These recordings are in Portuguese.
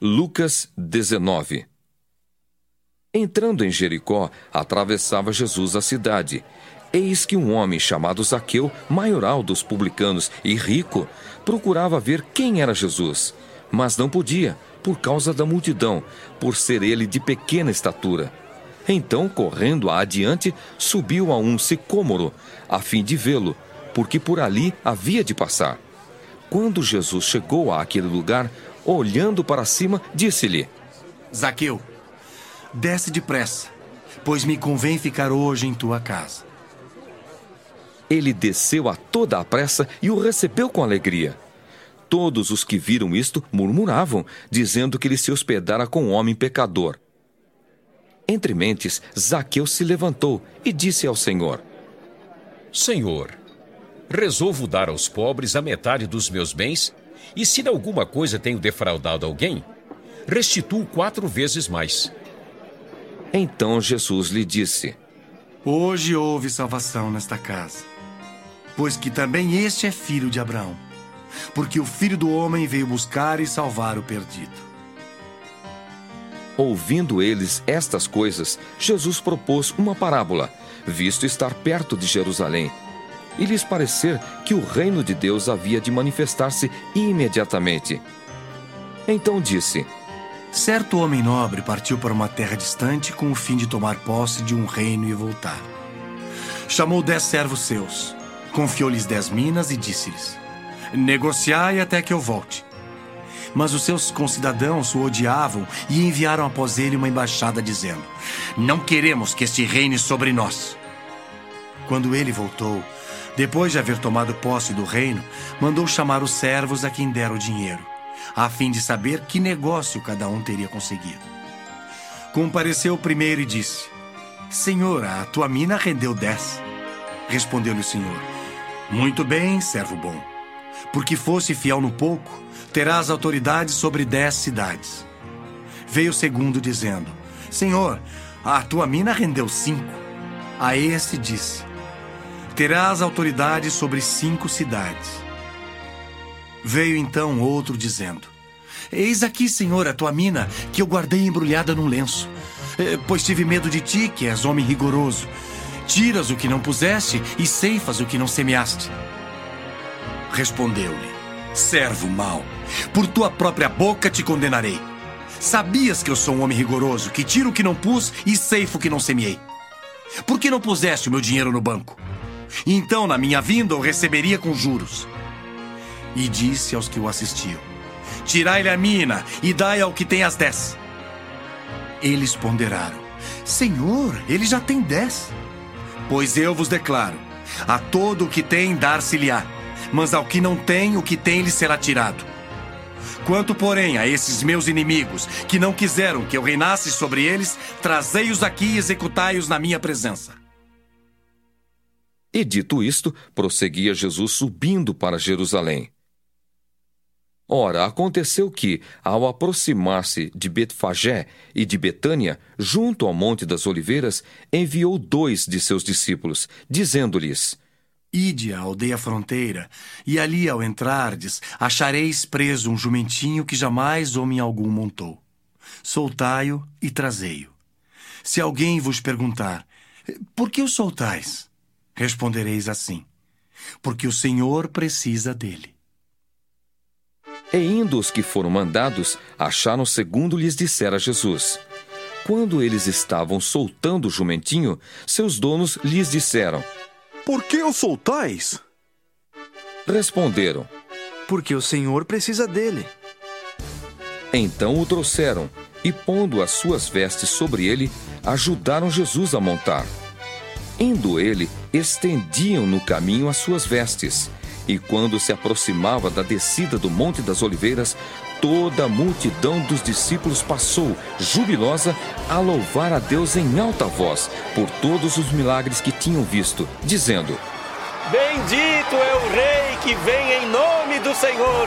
Lucas 19 Entrando em Jericó, atravessava Jesus a cidade. Eis que um homem chamado Zaqueu, maioral dos publicanos e rico, procurava ver quem era Jesus, mas não podia, por causa da multidão, por ser ele de pequena estatura. Então, correndo adiante, subiu a um sicômoro, a fim de vê-lo, porque por ali havia de passar. Quando Jesus chegou àquele lugar, olhando para cima, disse-lhe: Zaqueu, desce depressa, pois me convém ficar hoje em tua casa. Ele desceu a toda a pressa e o recebeu com alegria. Todos os que viram isto murmuravam, dizendo que ele se hospedara com um homem pecador. Entre mentes, Zaqueu se levantou e disse ao Senhor: Senhor, resolvo dar aos pobres a metade dos meus bens, e se de alguma coisa tenho defraudado alguém, restituo quatro vezes mais. Então Jesus lhe disse: Hoje houve salvação nesta casa, pois que também este é filho de Abraão, porque o filho do homem veio buscar e salvar o perdido. Ouvindo eles estas coisas, Jesus propôs uma parábola, visto estar perto de Jerusalém, e lhes parecer que o reino de Deus havia de manifestar-se imediatamente. Então disse: Certo homem nobre partiu para uma terra distante com o fim de tomar posse de um reino e voltar. Chamou dez servos seus, confiou-lhes dez minas e disse-lhes: Negociai até que eu volte. Mas os seus concidadãos o odiavam e enviaram após ele uma embaixada dizendo: Não queremos que este reine sobre nós. Quando ele voltou, depois de haver tomado posse do reino, mandou chamar os servos a quem dera o dinheiro, a fim de saber que negócio cada um teria conseguido. Compareceu o primeiro e disse: Senhor, a tua mina rendeu dez. Respondeu-lhe o Senhor: Muito bem, servo bom. Porque fosse fiel no pouco, terás autoridade sobre dez cidades. Veio o segundo dizendo: Senhor, a tua mina rendeu cinco. A esse disse: Terás autoridade sobre cinco cidades. Veio então outro dizendo: Eis aqui, Senhor, a tua mina, que eu guardei embrulhada num lenço. Eh, Pois tive medo de ti, que és homem rigoroso. Tiras o que não puseste e ceifas o que não semeaste. Respondeu-lhe: Servo mau, por tua própria boca te condenarei. Sabias que eu sou um homem rigoroso, que tiro o que não pus e ceifo o que não semeei. Por que não puseste o meu dinheiro no banco? Então, na minha vinda, eu receberia com juros. E disse aos que o assistiam: Tirai-lhe a mina e dai ao que tem as dez. Eles ponderaram: Senhor, ele já tem dez. Pois eu vos declaro: a todo o que tem, dar-se-lhe-á, mas ao que não tem, o que tem lhe será tirado. Quanto, porém, a esses meus inimigos, que não quiseram que eu reinasse sobre eles, trazei-os aqui e executai-os na minha presença. E dito isto, prosseguia Jesus subindo para Jerusalém. Ora, aconteceu que, ao aproximar-se de Betfagé e de Betânia, junto ao Monte das Oliveiras, enviou dois de seus discípulos, dizendo-lhes: Ide à aldeia fronteira, e ali, ao entrardes, achareis preso um jumentinho que jamais homem algum montou. Soltai-o e trazei-o. Se alguém vos perguntar, por que o soltais? Respondereis assim: porque o Senhor precisa dele. E indo os que foram mandados, acharam segundo lhes dissera Jesus. Quando eles estavam soltando o jumentinho, seus donos lhes disseram: Por que o soltais? Responderam. Porque o Senhor precisa dele. Então o trouxeram e, pondo as suas vestes sobre ele, ajudaram Jesus a montar. Indo ele, estendiam no caminho as suas vestes, E quando se aproximava da descida do Monte das Oliveiras, toda a multidão dos discípulos passou, jubilosa, a louvar a Deus em alta voz por todos os milagres que tinham visto, dizendo: Bendito é o Rei que vem em nome do Senhor.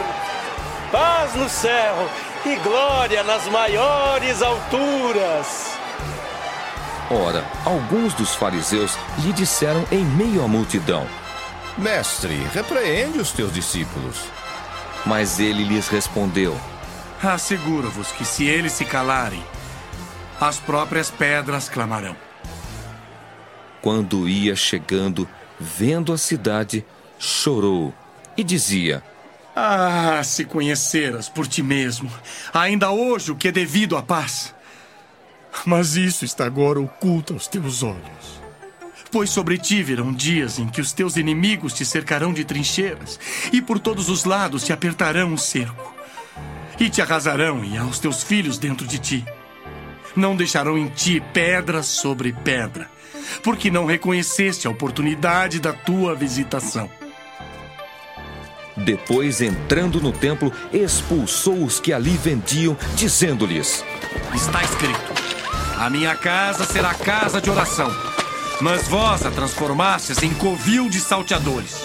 Paz no céu e glória nas maiores alturas. Ora, alguns dos fariseus lhe disseram em meio à multidão: Mestre, repreende os teus discípulos. Mas ele lhes respondeu: Asseguro-vos que se eles se calarem, as próprias pedras clamarão. Quando ia chegando, vendo a cidade, chorou e dizia: Ah, se conheceras por ti mesmo, ainda hoje o que é devido à paz. Mas isso está agora oculto aos teus olhos. Pois sobre ti virão dias em que os teus inimigos te cercarão de trincheiras, e por todos os lados te apertarão um cerco, e te arrasarão, e aos teus filhos dentro de ti. Não deixarão em ti pedra sobre pedra, porque não reconheceste a oportunidade da tua visitação. Depois, entrando no templo, expulsou os que ali vendiam, dizendo-lhes: Está escrito: A minha casa será casa de oração mas vós a transformastes em covil de salteadores.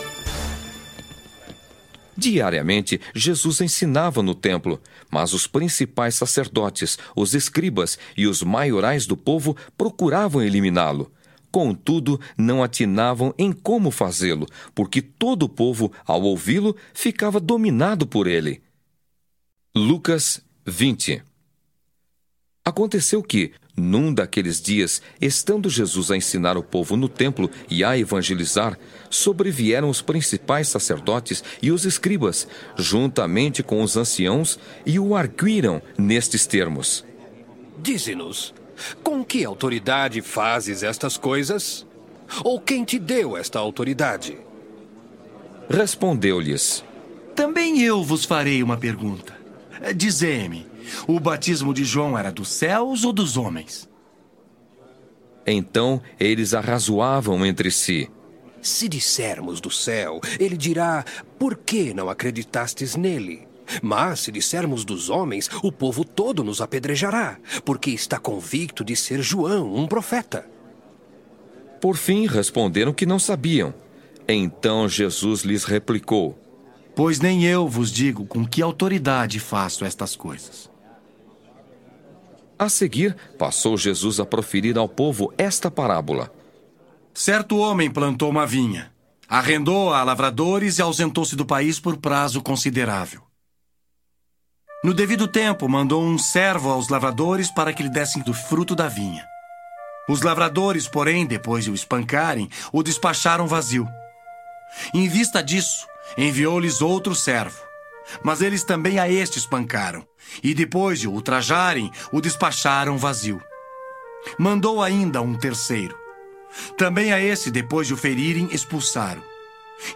Diariamente, Jesus ensinava no templo, mas os principais sacerdotes, os escribas e os maiorais do povo procuravam eliminá-lo. Contudo, não atinavam em como fazê-lo, porque todo o povo, ao ouvi-lo, ficava dominado por ele. Lucas 20 Aconteceu que, num daqueles dias, estando Jesus a ensinar o povo no templo e a evangelizar, sobrevieram os principais sacerdotes e os escribas, juntamente com os anciãos, e o arguíram nestes termos: Dize-nos, com que autoridade fazes estas coisas? Ou quem te deu esta autoridade? Respondeu-lhes: Também eu vos farei uma pergunta. Dizei-me. O batismo de João era dos céus ou dos homens? Então eles arrazoavam entre si. Se dissermos do céu, ele dirá: Por que não acreditastes nele? Mas se dissermos dos homens, o povo todo nos apedrejará, porque está convicto de ser João, um profeta. Por fim responderam que não sabiam. Então Jesus lhes replicou: Pois nem eu vos digo com que autoridade faço estas coisas. A seguir, passou Jesus a proferir ao povo esta parábola: Certo homem plantou uma vinha, arrendou-a a lavradores e ausentou-se do país por prazo considerável. No devido tempo, mandou um servo aos lavradores para que lhe dessem do fruto da vinha. Os lavradores, porém, depois de o espancarem, o despacharam vazio. Em vista disso, enviou-lhes outro servo mas eles também a este espancaram, e depois de o ultrajarem, o despacharam vazio. Mandou ainda um terceiro. Também a esse, depois de o ferirem, expulsaram.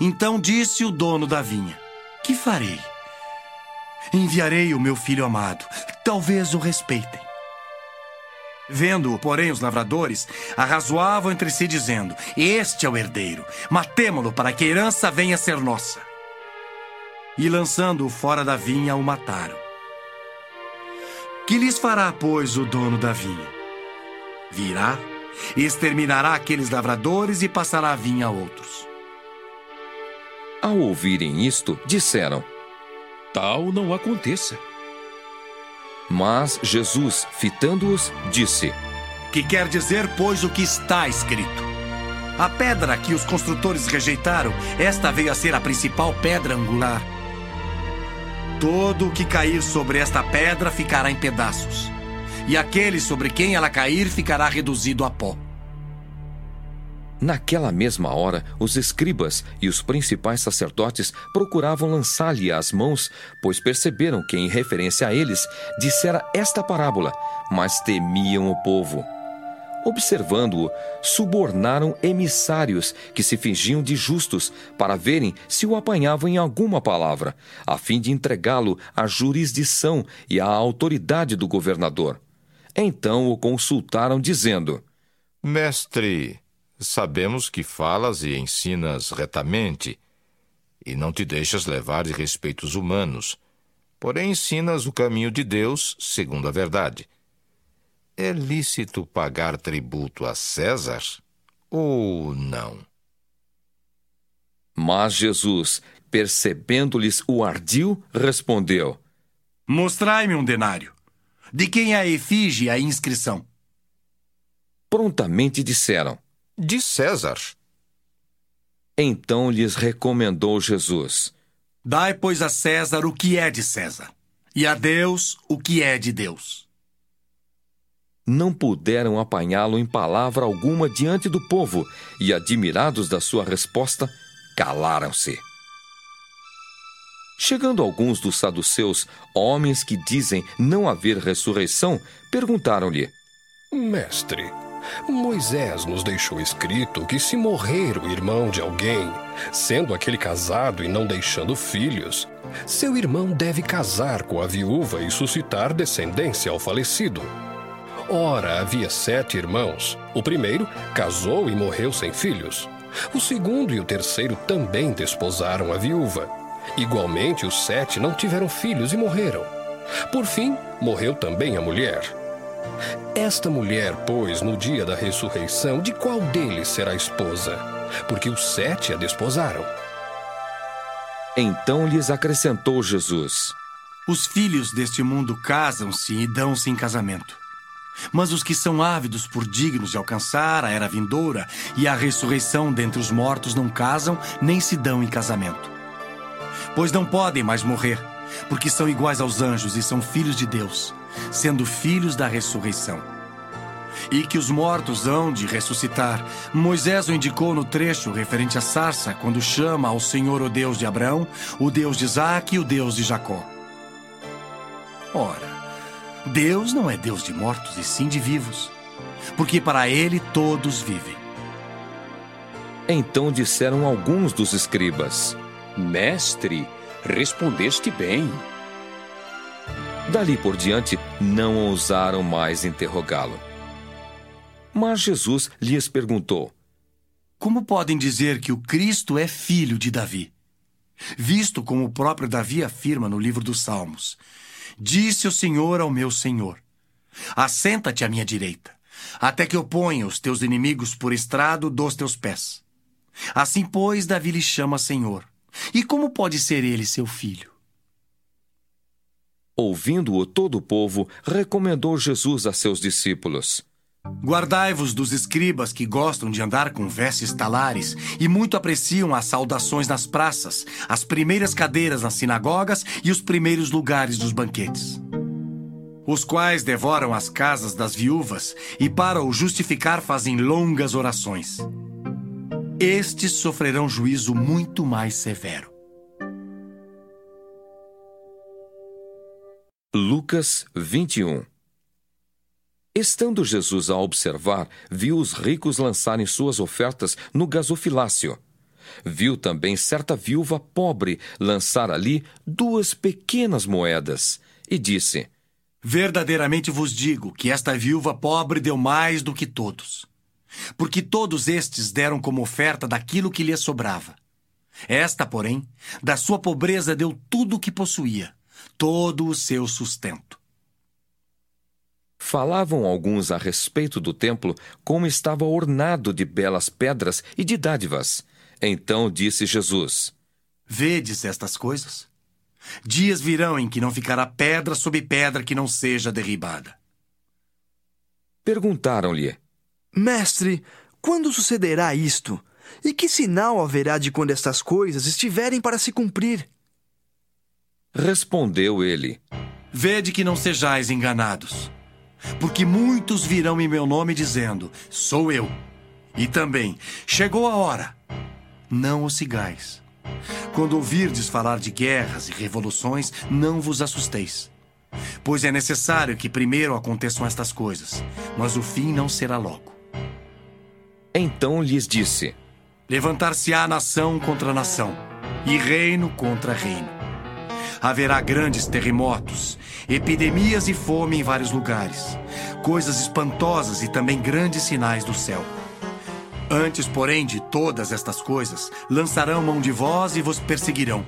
Então disse o dono da vinha: Que farei? Enviarei o meu filho amado, talvez o respeitem. Vendo-o, porém, os lavradores arrazoavam entre si, dizendo: Este é o herdeiro, matemo-lo para que a herança venha a ser nossa e, lançando-o fora da vinha, o mataram. Que lhes fará, pois, o dono da vinha? Virá, exterminará aqueles lavradores e passará a vinha a outros. Ao ouvirem isto, disseram: Tal não aconteça. Mas Jesus, fitando-os, disse: Que quer dizer, pois, o que está escrito? A pedra que os construtores rejeitaram, esta veio a ser a principal pedra angular. Todo o que cair sobre esta pedra ficará em pedaços, e aquele sobre quem ela cair ficará reduzido a pó. Naquela mesma hora, os escribas e os principais sacerdotes procuravam lançar-lhe as mãos, pois perceberam que, em referência a eles, dissera esta parábola, mas temiam o povo. Observando-o, subornaram emissários que se fingiam de justos para verem se o apanhavam em alguma palavra, a fim de entregá-lo à jurisdição e à autoridade do governador. Então o consultaram, dizendo: Mestre, sabemos que falas e ensinas retamente, e não te deixas levar de respeitos humanos, porém ensinas o caminho de Deus segundo a verdade. É lícito pagar tributo a César ou não? Mas Jesus, percebendo-lhes o ardil, respondeu: Mostrai-me um denário. De quem é a efígie e a inscrição? Prontamente disseram: De César. Então lhes recomendou Jesus: Dai, pois, a César o que é de César, e a Deus o que é de Deus. Não puderam apanhá-lo em palavra alguma diante do povo, e, admirados da sua resposta, calaram-se. Chegando alguns dos saduceus, homens que dizem não haver ressurreição, perguntaram-lhe: Mestre, Moisés nos deixou escrito que se morrer o irmão de alguém, sendo aquele casado e não deixando filhos, seu irmão deve casar com a viúva e suscitar descendência ao falecido. Ora, havia sete irmãos. O primeiro casou e morreu sem filhos. O segundo e o terceiro também desposaram a viúva. Igualmente, os sete não tiveram filhos e morreram. Por fim, morreu também a mulher. Esta mulher, pois, no dia da ressurreição, de qual deles será esposa? Porque os sete a desposaram. Então lhes acrescentou Jesus: Os filhos deste mundo casam-se e dão-se em casamento. Mas os que são ávidos por dignos de alcançar a era vindoura e a ressurreição dentre os mortos não casam nem se dão em casamento. Pois não podem mais morrer, porque são iguais aos anjos e são filhos de Deus, sendo filhos da ressurreição. E que os mortos hão de ressuscitar. Moisés o indicou no trecho referente à sarça, quando chama ao Senhor o Deus de Abraão, o Deus de Isaac e o Deus de Jacó. Ora, Deus não é Deus de mortos e sim de vivos, porque para ele todos vivem. Então disseram alguns dos escribas: Mestre, respondeste bem. Dali por diante, não ousaram mais interrogá-lo. Mas Jesus lhes perguntou: Como podem dizer que o Cristo é filho de Davi? Visto como o próprio Davi afirma no livro dos Salmos: Disse o Senhor ao meu Senhor: Assenta-te à minha direita, até que eu ponha os teus inimigos por estrado dos teus pés. Assim, pois, Davi lhe chama Senhor. E como pode ser ele seu filho? Ouvindo-o todo o povo, recomendou Jesus a seus discípulos: Guardai-vos dos escribas que gostam de andar com vestes talares e muito apreciam as saudações nas praças, as primeiras cadeiras nas sinagogas e os primeiros lugares dos banquetes. Os quais devoram as casas das viúvas e, para o justificar, fazem longas orações. Estes sofrerão juízo muito mais severo. Lucas 21 Estando Jesus a observar, viu os ricos lançarem suas ofertas no gasofilácio. Viu também certa viúva pobre lançar ali duas pequenas moedas e disse: Verdadeiramente vos digo que esta viúva pobre deu mais do que todos. Porque todos estes deram como oferta daquilo que lhe sobrava. Esta, porém, da sua pobreza deu tudo o que possuía todo o seu sustento. Falavam alguns a respeito do templo, como estava ornado de belas pedras e de dádivas. Então disse Jesus: Vedes estas coisas? Dias virão em que não ficará pedra sobre pedra que não seja derribada. Perguntaram-lhe: Mestre, quando sucederá isto? E que sinal haverá de quando estas coisas estiverem para se cumprir? Respondeu ele: Vede que não sejais enganados. Porque muitos virão em meu nome dizendo: Sou eu. E também: Chegou a hora. Não o sigais. Quando ouvirdes falar de guerras e revoluções, não vos assusteis. Pois é necessário que primeiro aconteçam estas coisas, mas o fim não será logo. Então lhes disse: Levantar-se-á nação contra nação, e reino contra reino haverá grandes terremotos, epidemias e fome em vários lugares, coisas espantosas e também grandes sinais do céu. Antes, porém, de todas estas coisas, lançarão mão de vós e vos perseguirão,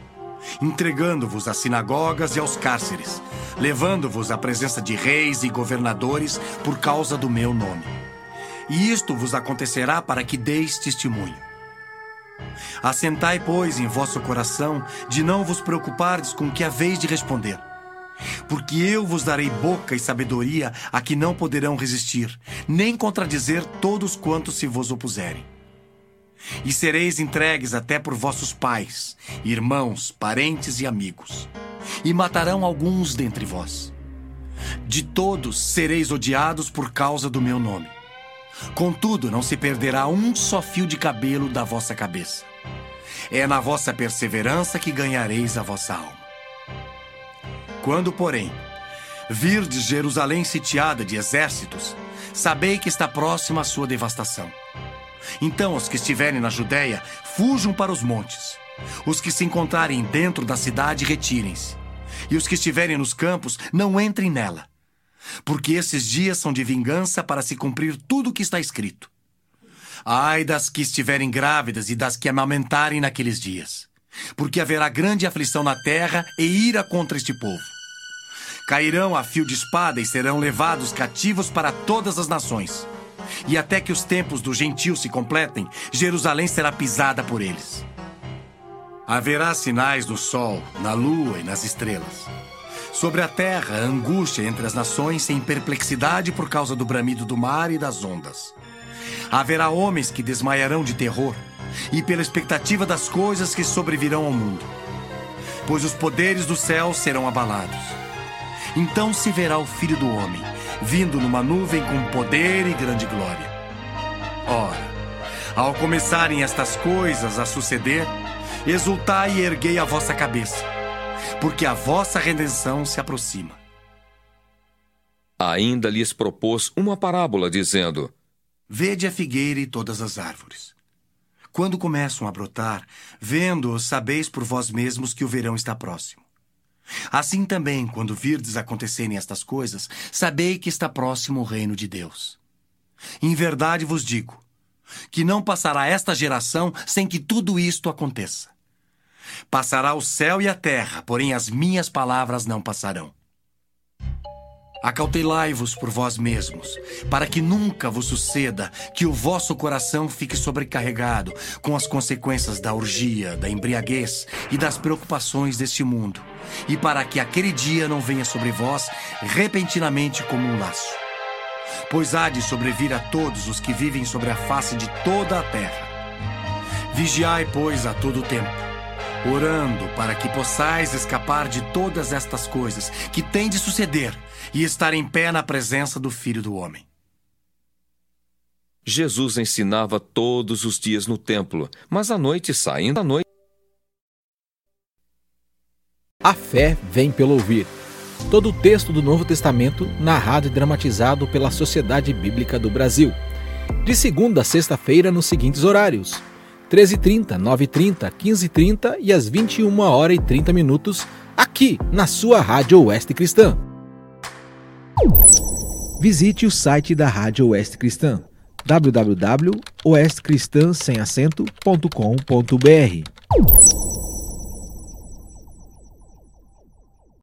entregando-vos às sinagogas e aos cárceres, levando-vos à presença de reis e governadores por causa do meu nome. E isto vos acontecerá para que deis testemunho. Assentai, pois, em vosso coração de não vos preocupardes com o que haveis de responder. Porque eu vos darei boca e sabedoria a que não poderão resistir, nem contradizer todos quantos se vos opuserem. E sereis entregues até por vossos pais, irmãos, parentes e amigos, e matarão alguns dentre vós. De todos sereis odiados por causa do meu nome. Contudo, não se perderá um só fio de cabelo da vossa cabeça. É na vossa perseverança que ganhareis a vossa alma. Quando, porém, virdes Jerusalém sitiada de exércitos, sabei que está próxima a sua devastação. Então, os que estiverem na Judéia, fujam para os montes. Os que se encontrarem dentro da cidade, retirem-se. E os que estiverem nos campos, não entrem nela. Porque esses dias são de vingança para se cumprir tudo o que está escrito. Ai das que estiverem grávidas e das que amamentarem naqueles dias. Porque haverá grande aflição na terra e ira contra este povo. Cairão a fio de espada e serão levados cativos para todas as nações. E até que os tempos do gentio se completem, Jerusalém será pisada por eles. Haverá sinais no sol, na lua e nas estrelas. Sobre a terra, angústia entre as nações, sem perplexidade por causa do bramido do mar e das ondas. Haverá homens que desmaiarão de terror e pela expectativa das coisas que sobrevirão ao mundo. Pois os poderes do céu serão abalados. Então se verá o Filho do Homem, vindo numa nuvem com poder e grande glória. Ora, ao começarem estas coisas a suceder, exultai e erguei a vossa cabeça, porque a vossa redenção se aproxima. Ainda lhes propôs uma parábola, dizendo: Vede a figueira e todas as árvores. Quando começam a brotar, vendo-os, sabeis por vós mesmos que o verão está próximo. Assim também, quando virdes acontecerem estas coisas, sabei que está próximo o reino de Deus. Em verdade vos digo, que não passará esta geração sem que tudo isto aconteça. Passará o céu e a terra, porém as minhas palavras não passarão. Acautelai-vos por vós mesmos, para que nunca vos suceda que o vosso coração fique sobrecarregado com as consequências da orgia, da embriaguez e das preocupações deste mundo, e para que aquele dia não venha sobre vós repentinamente como um laço. Pois há de sobrevir a todos os que vivem sobre a face de toda a terra. Vigiai, pois, a todo tempo orando para que possais escapar de todas estas coisas que têm de suceder e estar em pé na presença do Filho do Homem. Jesus ensinava todos os dias no templo, mas à noite, saindo à noite. A fé vem pelo ouvir. Todo o texto do Novo Testamento narrado e dramatizado pela Sociedade Bíblica do Brasil. De segunda a sexta-feira nos seguintes horários: 13h30, 9h30, 15h30 e às 21 horas e 30 minutos, aqui na sua Rádio Oeste Cristã. Visite o site da Rádio Oeste Cristã www.oestcristã.com.br